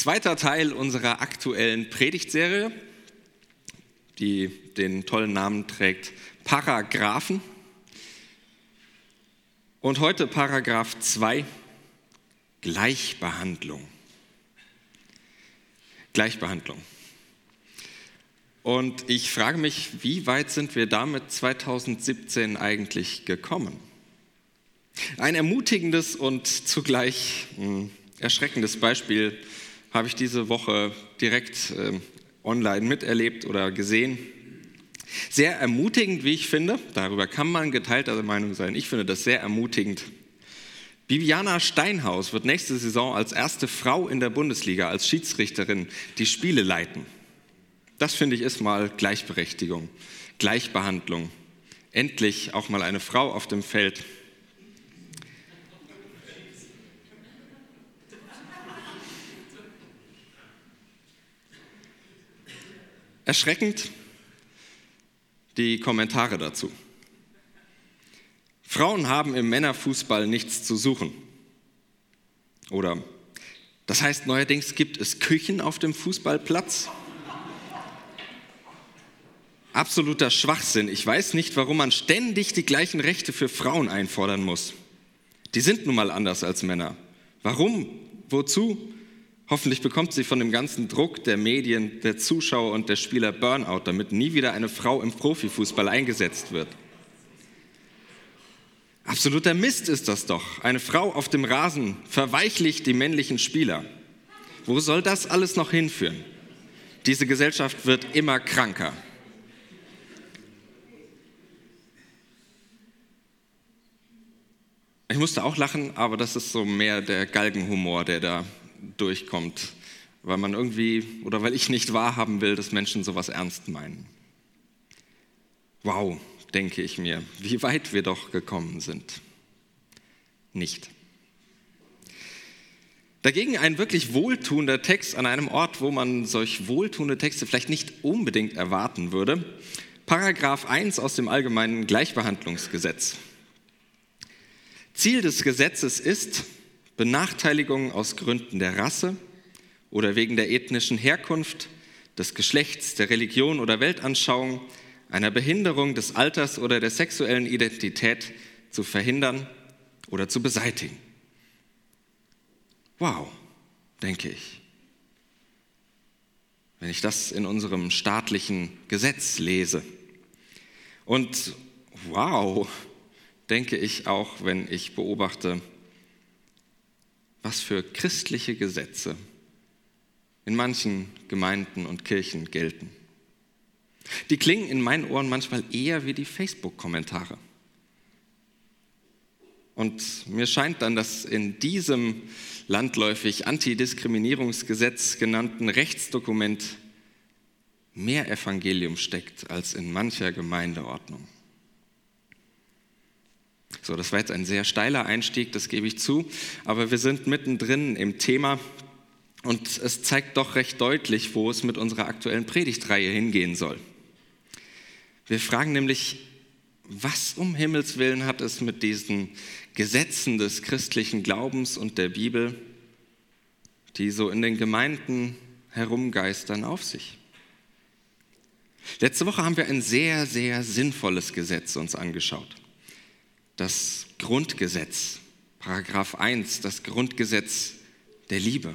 Zweiter Teil unserer aktuellen Predigtserie, die den tollen Namen trägt Paragraphen. Und heute Paragraph 2, Gleichbehandlung. Gleichbehandlung. Und ich frage mich, wie weit sind wir damit 2017 eigentlich gekommen? Ein ermutigendes und zugleich hm, erschreckendes Beispiel habe ich diese Woche direkt äh, online miterlebt oder gesehen. Sehr ermutigend, wie ich finde. Darüber kann man geteilter Meinung sein. Ich finde das sehr ermutigend. Viviana Steinhaus wird nächste Saison als erste Frau in der Bundesliga als Schiedsrichterin die Spiele leiten. Das finde ich ist mal Gleichberechtigung, Gleichbehandlung. Endlich auch mal eine Frau auf dem Feld. Erschreckend die Kommentare dazu. Frauen haben im Männerfußball nichts zu suchen. Oder das heißt, neuerdings gibt es Küchen auf dem Fußballplatz. Absoluter Schwachsinn. Ich weiß nicht, warum man ständig die gleichen Rechte für Frauen einfordern muss. Die sind nun mal anders als Männer. Warum? Wozu? Hoffentlich bekommt sie von dem ganzen Druck der Medien, der Zuschauer und der Spieler Burnout, damit nie wieder eine Frau im Profifußball eingesetzt wird. Absoluter Mist ist das doch. Eine Frau auf dem Rasen verweichlicht die männlichen Spieler. Wo soll das alles noch hinführen? Diese Gesellschaft wird immer kranker. Ich musste auch lachen, aber das ist so mehr der Galgenhumor, der da durchkommt, weil man irgendwie oder weil ich nicht wahrhaben will, dass Menschen sowas ernst meinen. Wow, denke ich mir, wie weit wir doch gekommen sind. Nicht. Dagegen ein wirklich wohltuender Text an einem Ort, wo man solch wohltuende Texte vielleicht nicht unbedingt erwarten würde. Paragraph 1 aus dem Allgemeinen Gleichbehandlungsgesetz. Ziel des Gesetzes ist, Benachteiligung aus Gründen der Rasse oder wegen der ethnischen Herkunft, des Geschlechts, der Religion oder Weltanschauung, einer Behinderung des Alters oder der sexuellen Identität zu verhindern oder zu beseitigen. Wow, denke ich. Wenn ich das in unserem staatlichen Gesetz lese. Und wow, denke ich auch, wenn ich beobachte, was für christliche Gesetze in manchen Gemeinden und Kirchen gelten. Die klingen in meinen Ohren manchmal eher wie die Facebook-Kommentare. Und mir scheint dann, dass in diesem landläufig Antidiskriminierungsgesetz genannten Rechtsdokument mehr Evangelium steckt als in mancher Gemeindeordnung. So, das war jetzt ein sehr steiler Einstieg, das gebe ich zu, aber wir sind mittendrin im Thema und es zeigt doch recht deutlich, wo es mit unserer aktuellen Predigtreihe hingehen soll. Wir fragen nämlich, was um Himmels willen hat es mit diesen Gesetzen des christlichen Glaubens und der Bibel, die so in den Gemeinden herumgeistern, auf sich? Letzte Woche haben wir ein sehr, sehr sinnvolles Gesetz uns angeschaut das Grundgesetz, Paragraph 1, das Grundgesetz der Liebe.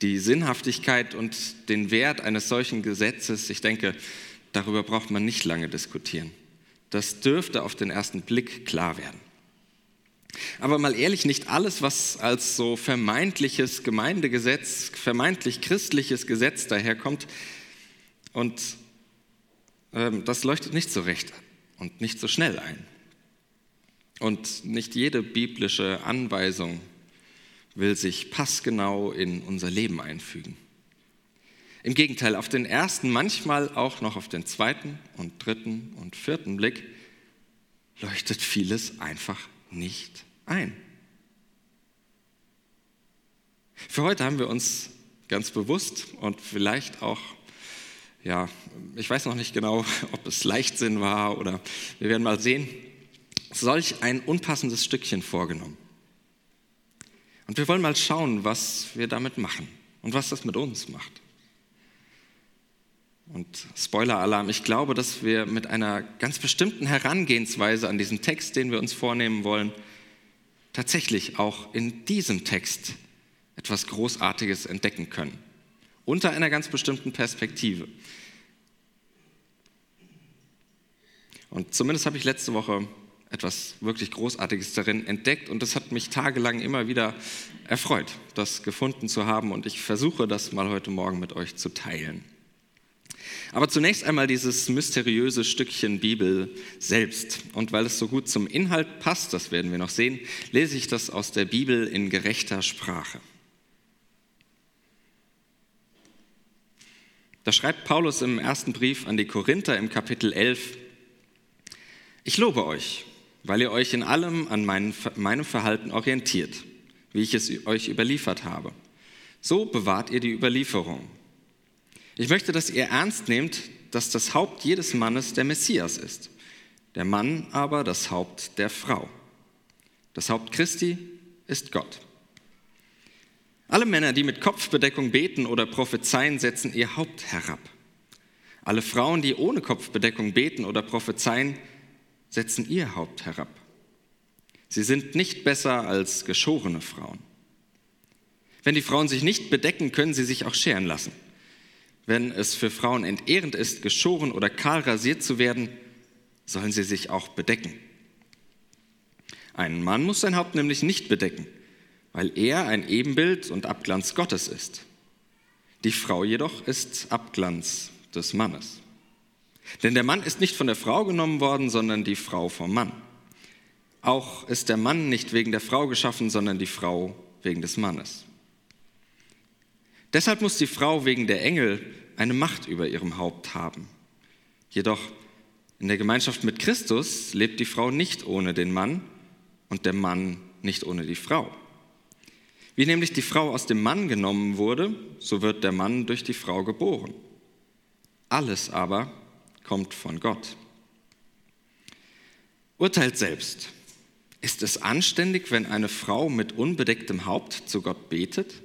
Die Sinnhaftigkeit und den Wert eines solchen Gesetzes, ich denke, darüber braucht man nicht lange diskutieren. Das dürfte auf den ersten Blick klar werden. Aber mal ehrlich, nicht alles, was als so vermeintliches Gemeindegesetz, vermeintlich christliches Gesetz daherkommt, und ähm, das leuchtet nicht so recht und nicht so schnell ein. Und nicht jede biblische Anweisung will sich passgenau in unser Leben einfügen. Im Gegenteil, auf den ersten, manchmal auch noch auf den zweiten und dritten und vierten Blick leuchtet vieles einfach nicht ein. Für heute haben wir uns ganz bewusst und vielleicht auch ja, ich weiß noch nicht genau, ob es Leichtsinn war oder wir werden mal sehen, solch ein unpassendes Stückchen vorgenommen. Und wir wollen mal schauen, was wir damit machen und was das mit uns macht. Und Spoiler-Alarm, ich glaube, dass wir mit einer ganz bestimmten Herangehensweise an diesen Text, den wir uns vornehmen wollen, tatsächlich auch in diesem Text etwas Großartiges entdecken können. Unter einer ganz bestimmten Perspektive. Und zumindest habe ich letzte Woche etwas wirklich Großartiges darin entdeckt und das hat mich tagelang immer wieder erfreut, das gefunden zu haben und ich versuche das mal heute Morgen mit euch zu teilen. Aber zunächst einmal dieses mysteriöse Stückchen Bibel selbst. Und weil es so gut zum Inhalt passt, das werden wir noch sehen, lese ich das aus der Bibel in gerechter Sprache. Da schreibt Paulus im ersten Brief an die Korinther im Kapitel 11, ich lobe euch, weil ihr euch in allem an meinem Verhalten orientiert, wie ich es euch überliefert habe. So bewahrt ihr die Überlieferung. Ich möchte, dass ihr ernst nehmt, dass das Haupt jedes Mannes der Messias ist, der Mann aber das Haupt der Frau. Das Haupt Christi ist Gott. Alle Männer, die mit Kopfbedeckung beten oder prophezeien, setzen ihr Haupt herab. Alle Frauen, die ohne Kopfbedeckung beten oder prophezeien, setzen ihr Haupt herab. Sie sind nicht besser als geschorene Frauen. Wenn die Frauen sich nicht bedecken, können sie sich auch scheren lassen. Wenn es für Frauen entehrend ist, geschoren oder kahl rasiert zu werden, sollen sie sich auch bedecken. Ein Mann muss sein Haupt nämlich nicht bedecken, weil er ein Ebenbild und Abglanz Gottes ist. Die Frau jedoch ist Abglanz des Mannes. Denn der Mann ist nicht von der Frau genommen worden, sondern die Frau vom Mann. Auch ist der Mann nicht wegen der Frau geschaffen, sondern die Frau wegen des Mannes. Deshalb muss die Frau wegen der Engel eine Macht über ihrem Haupt haben. Jedoch in der Gemeinschaft mit Christus lebt die Frau nicht ohne den Mann und der Mann nicht ohne die Frau. Wie nämlich die Frau aus dem Mann genommen wurde, so wird der Mann durch die Frau geboren. Alles aber kommt von Gott. Urteilt selbst. Ist es anständig, wenn eine Frau mit unbedecktem Haupt zu Gott betet?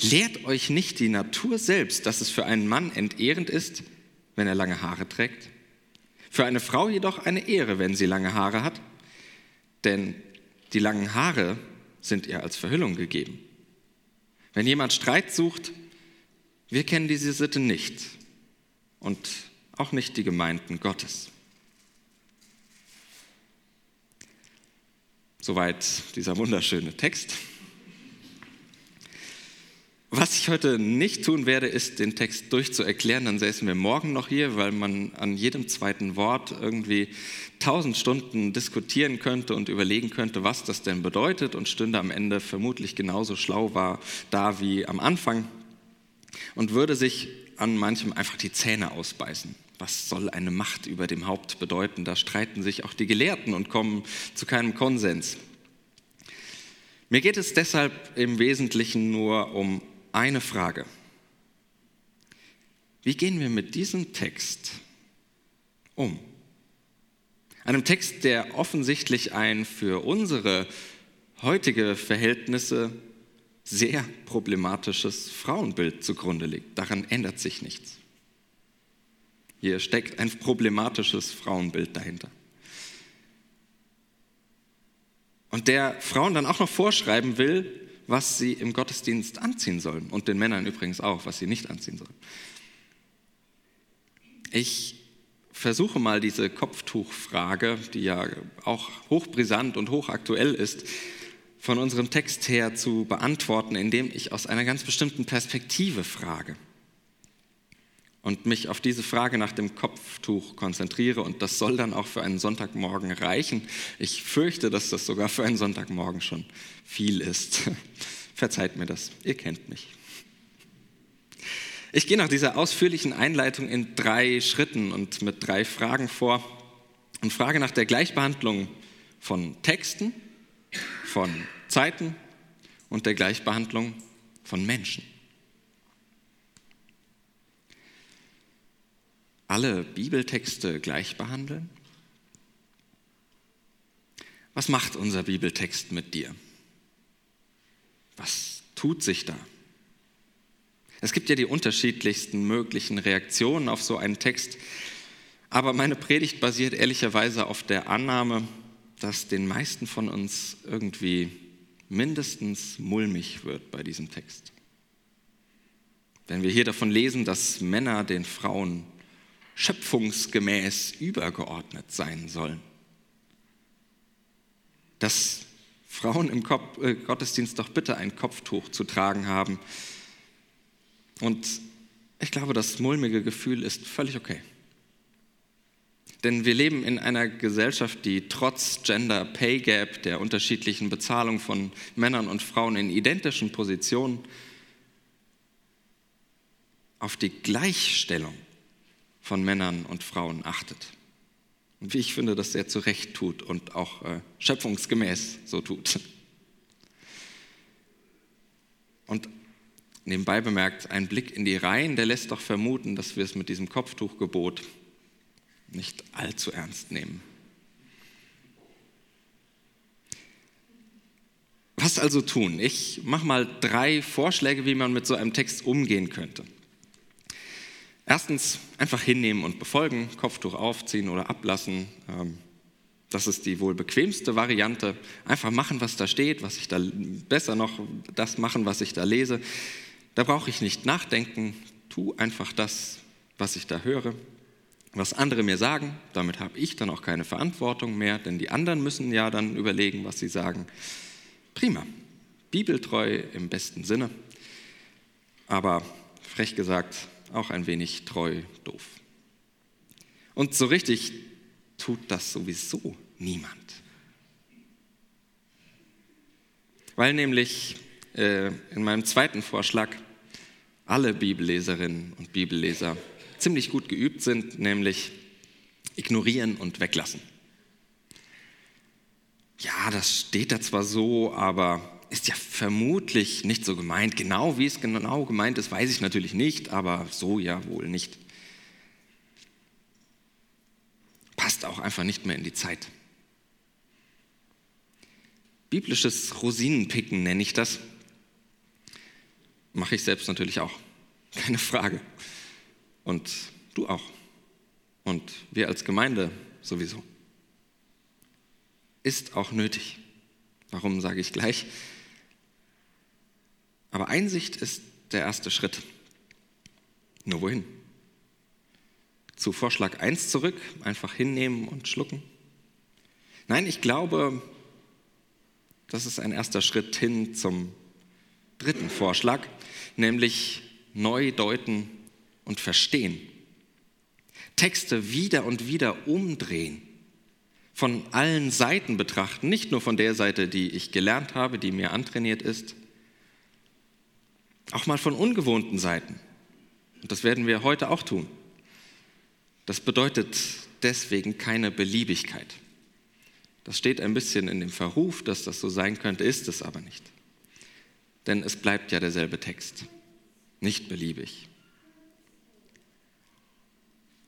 Lehrt euch nicht die Natur selbst, dass es für einen Mann entehrend ist, wenn er lange Haare trägt? Für eine Frau jedoch eine Ehre, wenn sie lange Haare hat? Denn die langen Haare sind ihr als Verhüllung gegeben. Wenn jemand Streit sucht, wir kennen diese Sitte nicht und auch nicht die Gemeinden Gottes. Soweit dieser wunderschöne Text. Was ich heute nicht tun werde, ist, den Text durchzuerklären. Dann säßen wir morgen noch hier, weil man an jedem zweiten Wort irgendwie tausend Stunden diskutieren könnte und überlegen könnte, was das denn bedeutet und stünde am Ende vermutlich genauso schlau war da wie am Anfang und würde sich an manchem einfach die Zähne ausbeißen. Was soll eine Macht über dem Haupt bedeuten? Da streiten sich auch die Gelehrten und kommen zu keinem Konsens. Mir geht es deshalb im Wesentlichen nur um eine Frage. Wie gehen wir mit diesem Text um? Einem Text, der offensichtlich ein für unsere heutige Verhältnisse sehr problematisches Frauenbild zugrunde liegt. Daran ändert sich nichts. Hier steckt ein problematisches Frauenbild dahinter. Und der Frauen dann auch noch vorschreiben will, was sie im Gottesdienst anziehen sollen und den Männern übrigens auch, was sie nicht anziehen sollen. Ich versuche mal diese Kopftuchfrage, die ja auch hochbrisant und hochaktuell ist, von unserem Text her zu beantworten, indem ich aus einer ganz bestimmten Perspektive frage und mich auf diese Frage nach dem Kopftuch konzentriere. Und das soll dann auch für einen Sonntagmorgen reichen. Ich fürchte, dass das sogar für einen Sonntagmorgen schon viel ist. Verzeiht mir das, ihr kennt mich. Ich gehe nach dieser ausführlichen Einleitung in drei Schritten und mit drei Fragen vor und frage nach der Gleichbehandlung von Texten, von Zeiten und der Gleichbehandlung von Menschen. Alle Bibeltexte gleich behandeln? Was macht unser Bibeltext mit dir? Was tut sich da? Es gibt ja die unterschiedlichsten möglichen Reaktionen auf so einen Text, aber meine Predigt basiert ehrlicherweise auf der Annahme, dass den meisten von uns irgendwie mindestens mulmig wird bei diesem Text. Wenn wir hier davon lesen, dass Männer den Frauen schöpfungsgemäß übergeordnet sein sollen, dass Frauen im äh, Gottesdienst doch bitte ein Kopftuch zu tragen haben. Und ich glaube, das mulmige Gefühl ist völlig okay. Denn wir leben in einer Gesellschaft, die trotz Gender Pay Gap, der unterschiedlichen Bezahlung von Männern und Frauen in identischen Positionen, auf die Gleichstellung von Männern und Frauen achtet. Und wie ich finde, das sehr zu Recht tut und auch äh, schöpfungsgemäß so tut. Und nebenbei bemerkt, ein Blick in die Reihen, der lässt doch vermuten, dass wir es mit diesem Kopftuchgebot nicht allzu ernst nehmen. Was also tun? Ich mache mal drei Vorschläge, wie man mit so einem Text umgehen könnte. Erstens einfach hinnehmen und befolgen, Kopftuch aufziehen oder ablassen. Ähm, das ist die wohl bequemste Variante. Einfach machen, was da steht, was ich da besser noch das machen, was ich da lese. Da brauche ich nicht nachdenken. Tu einfach das, was ich da höre, was andere mir sagen. Damit habe ich dann auch keine Verantwortung mehr, denn die anderen müssen ja dann überlegen, was sie sagen. Prima. Bibeltreu im besten Sinne. Aber frech gesagt, auch ein wenig treu doof. Und so richtig tut das sowieso niemand. Weil nämlich äh, in meinem zweiten Vorschlag alle Bibelleserinnen und Bibelleser ziemlich gut geübt sind, nämlich ignorieren und weglassen. Ja, das steht da zwar so, aber ist ja vermutlich nicht so gemeint. Genau wie es genau gemeint ist, weiß ich natürlich nicht, aber so ja wohl nicht. Passt auch einfach nicht mehr in die Zeit. Biblisches Rosinenpicken nenne ich das. Mache ich selbst natürlich auch. Keine Frage. Und du auch. Und wir als Gemeinde sowieso. Ist auch nötig. Warum sage ich gleich? Aber Einsicht ist der erste Schritt. Nur wohin? Zu Vorschlag 1 zurück, einfach hinnehmen und schlucken? Nein, ich glaube, das ist ein erster Schritt hin zum dritten Vorschlag, nämlich neu deuten und verstehen. Texte wieder und wieder umdrehen, von allen Seiten betrachten, nicht nur von der Seite, die ich gelernt habe, die mir antrainiert ist, auch mal von ungewohnten Seiten. Und das werden wir heute auch tun. Das bedeutet deswegen keine Beliebigkeit. Das steht ein bisschen in dem Verruf, dass das so sein könnte, ist es aber nicht. Denn es bleibt ja derselbe Text, nicht beliebig.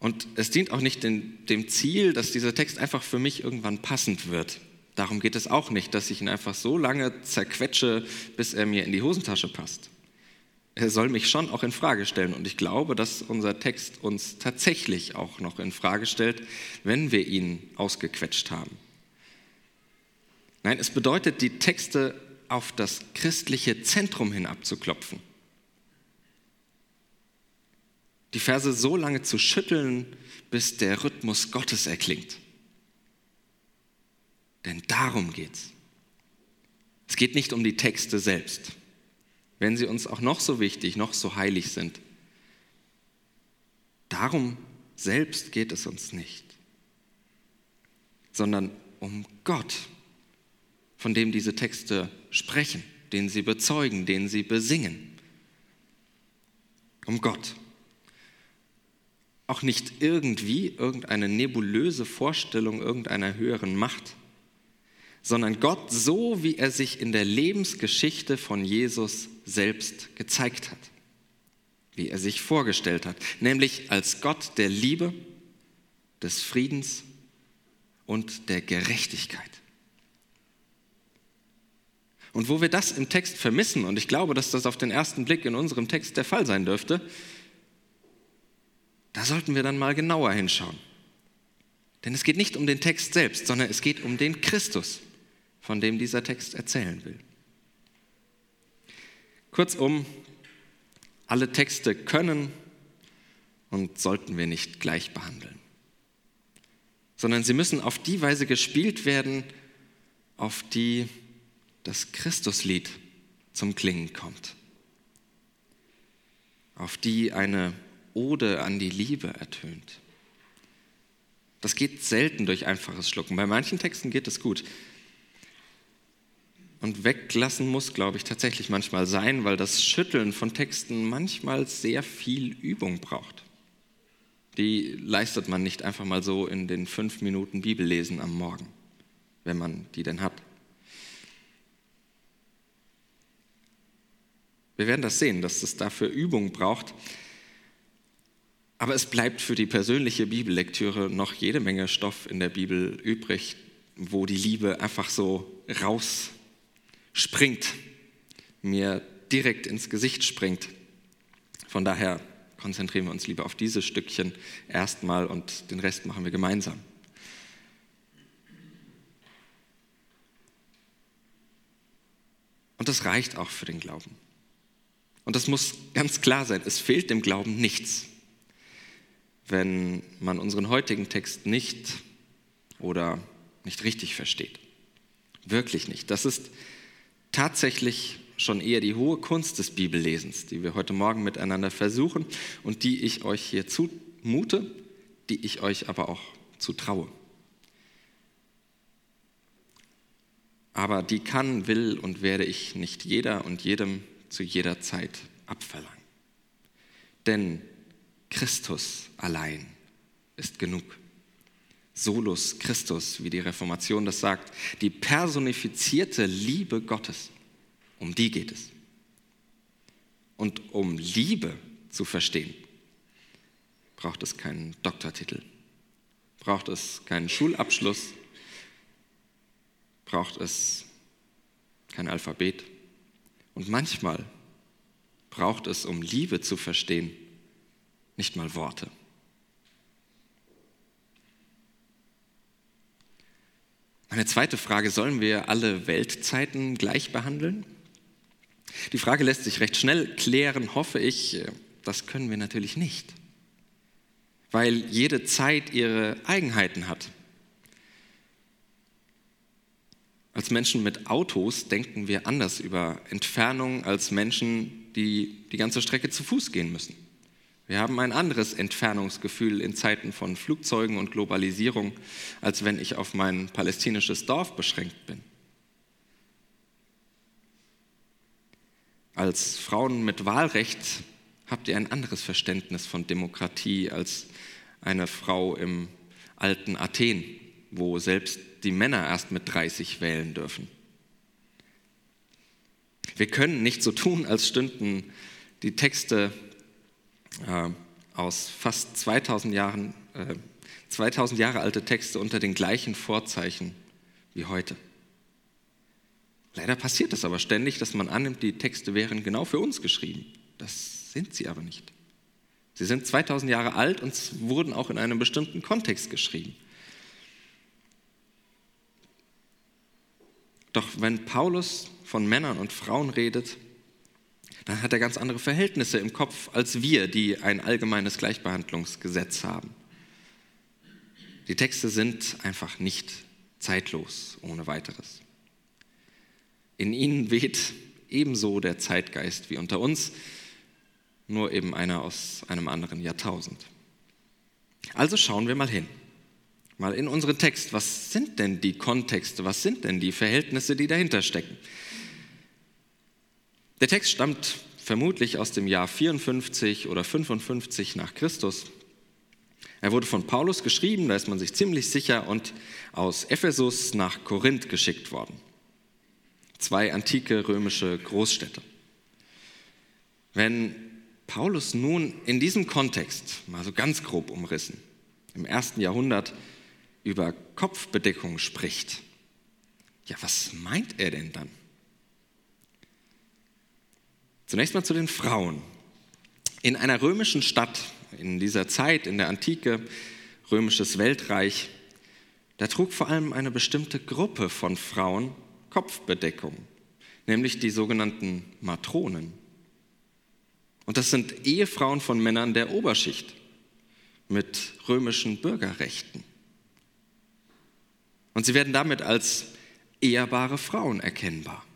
Und es dient auch nicht dem, Ziel, dass dieser Text einfach für mich irgendwann passend wird. Darum geht es auch nicht, dass ich ihn einfach so lange zerquetsche, bis er mir in die Hosentasche passt soll mich schon auch in Frage stellen. Und ich glaube, dass unser Text uns tatsächlich auch noch in Frage stellt, wenn wir ihn ausgequetscht haben. Nein, es bedeutet, die Texte auf das christliche Zentrum hin abzuklopfen. Die Verse so lange zu schütteln, bis der Rhythmus Gottes erklingt. Denn darum geht's. Es geht nicht um die Texte selbst wenn sie uns auch noch so wichtig, noch so heilig sind. Darum selbst geht es uns nicht, sondern um Gott, von dem diese Texte sprechen, den sie bezeugen, den sie besingen. Um Gott. Auch nicht irgendwie irgendeine nebulöse Vorstellung irgendeiner höheren Macht, sondern Gott so, wie er sich in der Lebensgeschichte von Jesus selbst gezeigt hat, wie er sich vorgestellt hat, nämlich als Gott der Liebe, des Friedens und der Gerechtigkeit. Und wo wir das im Text vermissen, und ich glaube, dass das auf den ersten Blick in unserem Text der Fall sein dürfte, da sollten wir dann mal genauer hinschauen. Denn es geht nicht um den Text selbst, sondern es geht um den Christus, von dem dieser Text erzählen will. Kurzum, alle Texte können und sollten wir nicht gleich behandeln, sondern sie müssen auf die Weise gespielt werden, auf die das Christuslied zum Klingen kommt, auf die eine Ode an die Liebe ertönt. Das geht selten durch einfaches Schlucken. Bei manchen Texten geht es gut. Und weglassen muss, glaube ich, tatsächlich manchmal sein, weil das Schütteln von Texten manchmal sehr viel Übung braucht. Die leistet man nicht einfach mal so in den fünf Minuten Bibellesen am Morgen, wenn man die denn hat. Wir werden das sehen, dass es dafür Übung braucht. Aber es bleibt für die persönliche Bibellektüre noch jede Menge Stoff in der Bibel übrig, wo die Liebe einfach so rausspringt, mir direkt ins Gesicht springt. Von daher konzentrieren wir uns lieber auf dieses Stückchen erstmal und den Rest machen wir gemeinsam. Und das reicht auch für den Glauben. Und das muss ganz klar sein, es fehlt dem Glauben nichts, wenn man unseren heutigen Text nicht oder nicht richtig versteht. Wirklich nicht. Das ist tatsächlich schon eher die hohe Kunst des Bibellesens, die wir heute Morgen miteinander versuchen und die ich euch hier zumute, die ich euch aber auch zutraue. Aber die kann, will und werde ich nicht jeder und jedem zu jeder Zeit abverlangen. Denn Christus allein ist genug. Solus Christus, wie die Reformation das sagt, die personifizierte Liebe Gottes, um die geht es. Und um Liebe zu verstehen, braucht es keinen Doktortitel, braucht es keinen Schulabschluss, braucht es kein Alphabet, und manchmal braucht es, um Liebe zu verstehen, nicht mal Worte. Meine zweite Frage, sollen wir alle Weltzeiten gleich behandeln? Die Frage lässt sich recht schnell klären, hoffe ich. Das können wir natürlich nicht, weil jede Zeit ihre Eigenheiten hat. Als Menschen mit Autos denken wir anders über Entfernung als Menschen, die die ganze Strecke zu Fuß gehen müssen. Wir haben ein anderes Entfernungsgefühl in Zeiten von Flugzeugen und Globalisierung, als wenn ich auf mein palästinisches Dorf beschränkt bin. Als Frauen mit Wahlrecht habt ihr ein anderes Verständnis von Demokratie als eine Frau im alten Athen, wo selbst die Männer erst mit 30 wählen dürfen. Wir können nicht so tun, als stünden die Texte äh, aus fast 2000 Jahren, äh, 2000 Jahre alte Texte unter den gleichen Vorzeichen wie heute. Leider passiert es aber ständig, dass man annimmt, die Texte wären genau für uns geschrieben. Das sind sie aber nicht. Sie sind 2000 Jahre alt und wurden auch in einem bestimmten Kontext geschrieben. Doch wenn Paulus von Männern und Frauen redet, dann hat er ganz andere Verhältnisse im Kopf als wir, die ein allgemeines Gleichbehandlungsgesetz haben. Die Texte sind einfach nicht zeitlos ohne weiteres. In ihnen weht ebenso der Zeitgeist wie unter uns, nur eben einer aus einem anderen Jahrtausend. Also schauen wir mal hin mal in unseren Text, was sind denn die Kontexte, was sind denn die Verhältnisse, die dahinter stecken? Der Text stammt vermutlich aus dem Jahr 54 oder 55 nach Christus. Er wurde von Paulus geschrieben, da ist man sich ziemlich sicher, und aus Ephesus nach Korinth geschickt worden. Zwei antike römische Großstädte. Wenn Paulus nun in diesem Kontext, mal so ganz grob umrissen, im ersten Jahrhundert über Kopfbedeckung spricht, ja, was meint er denn dann? Zunächst mal zu den Frauen. In einer römischen Stadt in dieser Zeit, in der Antike, römisches Weltreich, da trug vor allem eine bestimmte Gruppe von Frauen Kopfbedeckung, nämlich die sogenannten Matronen. Und das sind Ehefrauen von Männern der Oberschicht mit römischen Bürgerrechten. Und sie werden damit als ehrbare Frauen erkennbar.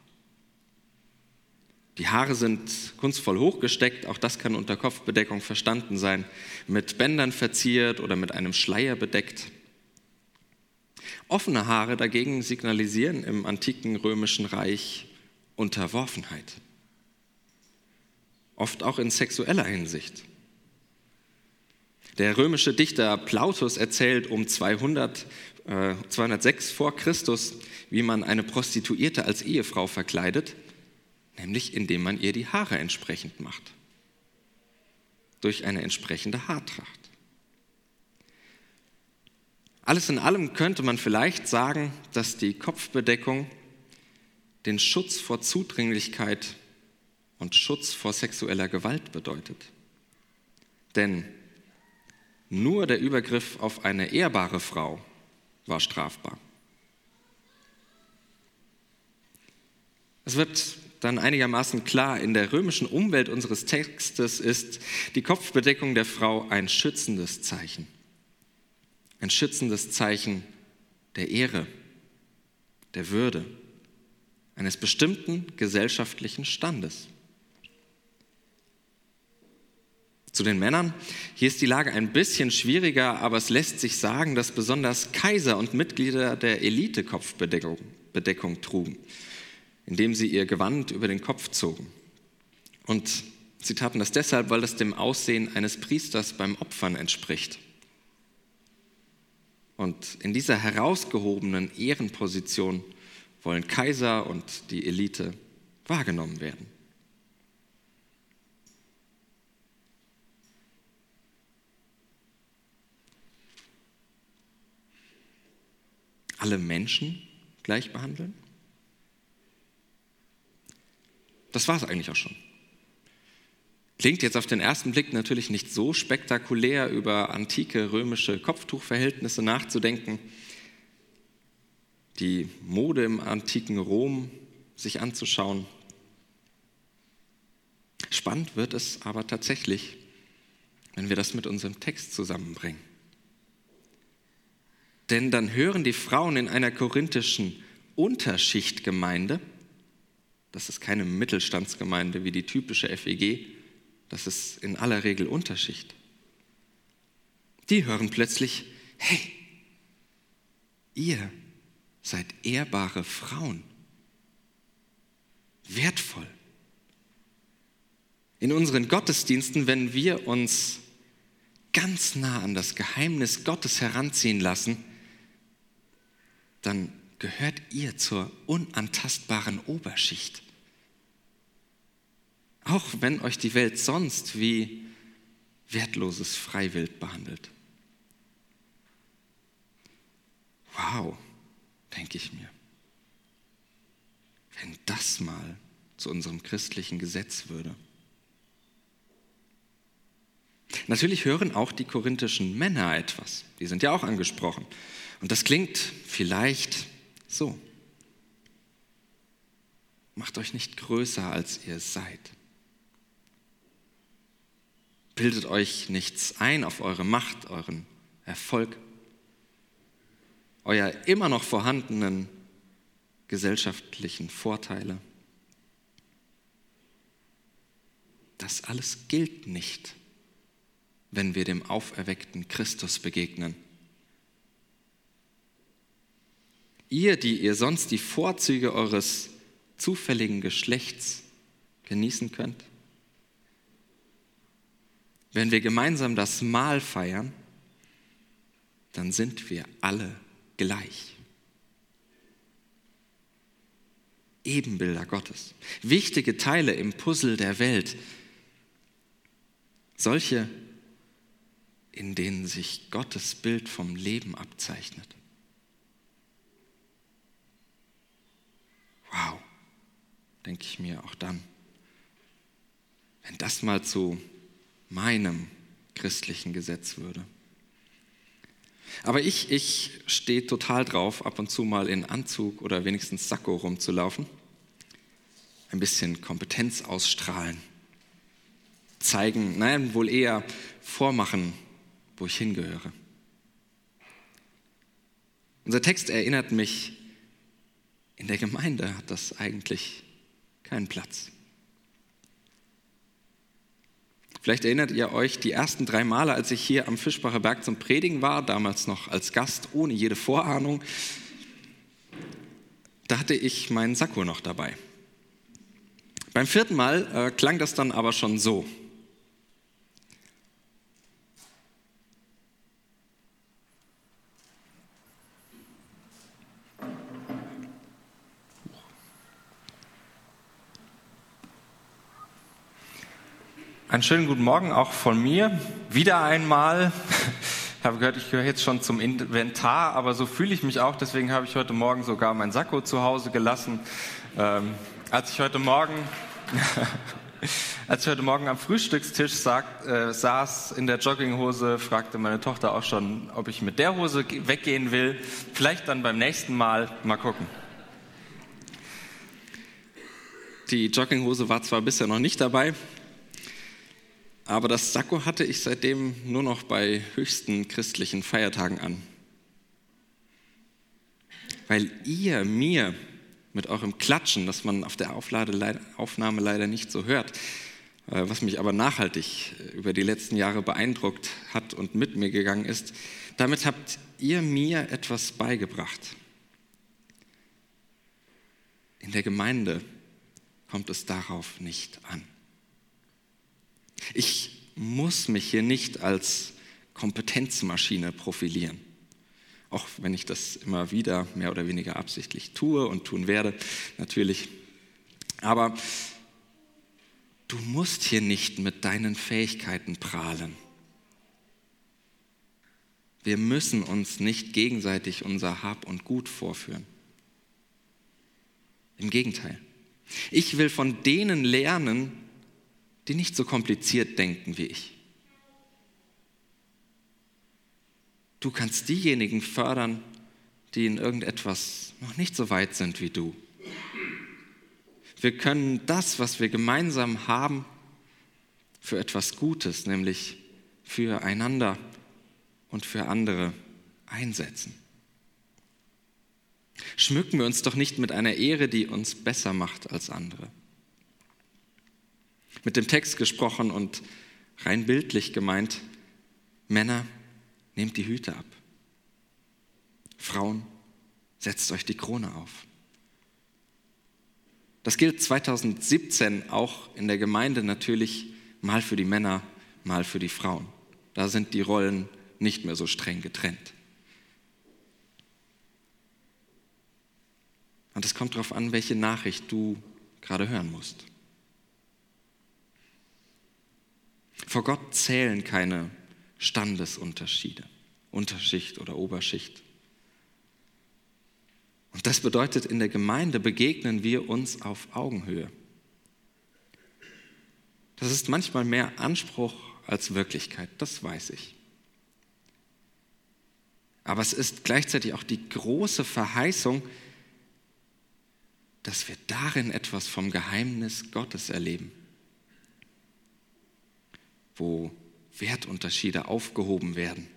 Die Haare sind kunstvoll hochgesteckt, auch das kann unter Kopfbedeckung verstanden sein, mit Bändern verziert oder mit einem Schleier bedeckt. Offene Haare dagegen signalisieren im antiken römischen Reich Unterworfenheit, oft auch in sexueller Hinsicht. Der römische Dichter Plautus erzählt um 200, äh, 206 vor Christus, wie man eine Prostituierte als Ehefrau verkleidet, nämlich indem man ihr die Haare entsprechend macht, durch eine entsprechende Haartracht. Alles in allem könnte man vielleicht sagen, dass die Kopfbedeckung den Schutz vor Zudringlichkeit und Schutz vor sexueller Gewalt bedeutet. Denn nur der Übergriff auf eine ehrbare Frau war strafbar. Es wird dann einigermaßen klar, in der römischen Umwelt unseres Textes ist die Kopfbedeckung der Frau ein schützendes Zeichen. Ein schützendes Zeichen der Ehre, der Würde, eines bestimmten gesellschaftlichen Standes. Zu den Männern. Hier ist die Lage ein bisschen schwieriger, aber es lässt sich sagen, dass besonders Kaiser und Mitglieder der Elite Kopfbedeckung Bedeckung trugen, indem sie ihr Gewand über den Kopf zogen. Und sie taten das deshalb, weil es dem Aussehen eines Priesters beim Opfern entspricht. Und in dieser herausgehobenen Ehrenposition wollen Kaiser und die Elite wahrgenommen werden. alle Menschen gleich behandeln? Das war es eigentlich auch schon. Klingt jetzt auf den ersten Blick natürlich nicht so spektakulär, über antike römische Kopftuchverhältnisse nachzudenken, die Mode im antiken Rom sich anzuschauen. Spannend wird es aber tatsächlich, wenn wir das mit unserem Text zusammenbringen. Denn dann hören die Frauen in einer korinthischen Unterschichtgemeinde, das ist keine Mittelstandsgemeinde wie die typische FEG, das ist in aller Regel Unterschicht. Die hören plötzlich, hey, ihr seid ehrbare Frauen, wertvoll. In unseren Gottesdiensten, wenn wir uns ganz nah an das Geheimnis Gottes heranziehen lassen, dann gehört ihr zur unantastbaren Oberschicht. Auch wenn euch die Welt sonst wie wertloses Freiwild behandelt. Wow, denke ich mir. Wenn das mal zu unserem christlichen Gesetz würde. Natürlich hören auch die korinthischen Männer etwas. Die sind ja auch angesprochen. Und das klingt vielleicht so. Macht euch nicht größer, als ihr seid. Bildet euch nichts ein auf eure Macht, euren Erfolg, euer immer noch vorhandenen gesellschaftlichen Vorteile. Das alles gilt nicht, wenn wir dem auferweckten Christus begegnen. Ihr, die ihr sonst die Vorzüge eures zufälligen Geschlechts genießen könnt? Wenn wir gemeinsam das Mahl feiern, dann sind wir alle gleich. Ebenbilder Gottes, wichtige Teile im Puzzle der Welt, solche, in denen sich Gottes Bild vom Leben abzeichnet. Wow, denke ich mir auch dann. wenn das mal zu meinem christlichen Gesetz würde. Aber ich, ich stehe total drauf, ab und zu mal in Anzug oder wenigstens Sakko rumzulaufen. Ein bisschen Kompetenz ausstrahlen. Zeigen, nein, wohl eher vormachen, wo ich hingehöre. Unser Text erinnert mich, in der Gemeinde hat das eigentlich keinen Platz. Vielleicht erinnert ihr euch die ersten drei Male, als ich hier am Fischbacher Berg zum Predigen war, damals noch als Gast, ohne jede Vorahnung. Da hatte ich meinen Sakko noch dabei. Beim vierten Mal äh, klang das dann aber schon so. Einen schönen guten Morgen auch von mir. Wieder einmal. Ich habe gehört, ich gehöre jetzt schon zum Inventar, aber so fühle ich mich auch. Deswegen habe ich heute Morgen sogar mein Sakko zu Hause gelassen. Ähm, als ich heute Morgen, als ich heute Morgen am Frühstückstisch sagt, äh, saß in der Jogginghose, fragte meine Tochter auch schon, ob ich mit der Hose weggehen will. Vielleicht dann beim nächsten Mal. Mal gucken. Die Jogginghose war zwar bisher noch nicht dabei, aber das Sakko hatte ich seitdem nur noch bei höchsten christlichen Feiertagen an. Weil ihr mir mit eurem Klatschen, das man auf der Aufnahme leider nicht so hört, äh, was mich aber nachhaltig über die letzten Jahre beeindruckt hat und mit mir gegangen ist, damit habt ihr mir etwas beigebracht. In der Gemeinde kommt es darauf nicht an. Ich muss mich hier nicht als Kompetenzmaschine profilieren. Auch wenn ich das immer wieder mehr oder weniger absichtlich tue und tun werde, natürlich. Aber du musst hier nicht mit deinen Fähigkeiten prahlen. Wir müssen uns nicht gegenseitig unser Hab und Gut vorführen. Im Gegenteil. Ich will von denen lernen, die nicht so kompliziert denken wie ich. Du kannst diejenigen fördern, die in irgendetwas noch nicht so weit sind wie du. Wir können das, was wir gemeinsam haben, für etwas Gutes, nämlich füreinander und für andere einsetzen. Schmücken wir uns doch nicht mit einer Ehre, die uns besser macht als andere mit dem Text gesprochen und rein bildlich gemeint, Männer, nehmt die Hüte ab. Frauen, setzt euch die Krone auf. Das gilt 2017 auch in der Gemeinde natürlich mal für die Männer, mal für die Frauen. Da sind die Rollen nicht mehr so streng getrennt. Und es kommt darauf an, welche Nachricht du gerade hören musst. Vor Gott zählen keine Standesunterschiede, Unterschicht oder Oberschicht. Und das bedeutet, in der Gemeinde begegnen wir uns auf Augenhöhe. Das ist manchmal mehr Anspruch als Wirklichkeit, das weiß ich. Aber es ist gleichzeitig auch die große Verheißung, dass wir darin etwas vom Geheimnis Gottes erleben wo Wertunterschiede aufgehoben werden,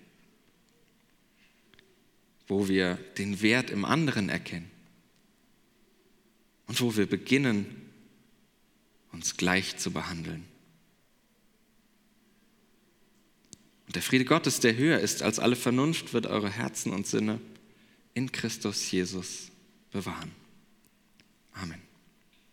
wo wir den Wert im anderen erkennen und wo wir beginnen, uns gleich zu behandeln. Und der Friede Gottes, der höher ist als alle Vernunft, wird eure Herzen und Sinne in Christus Jesus bewahren. Amen.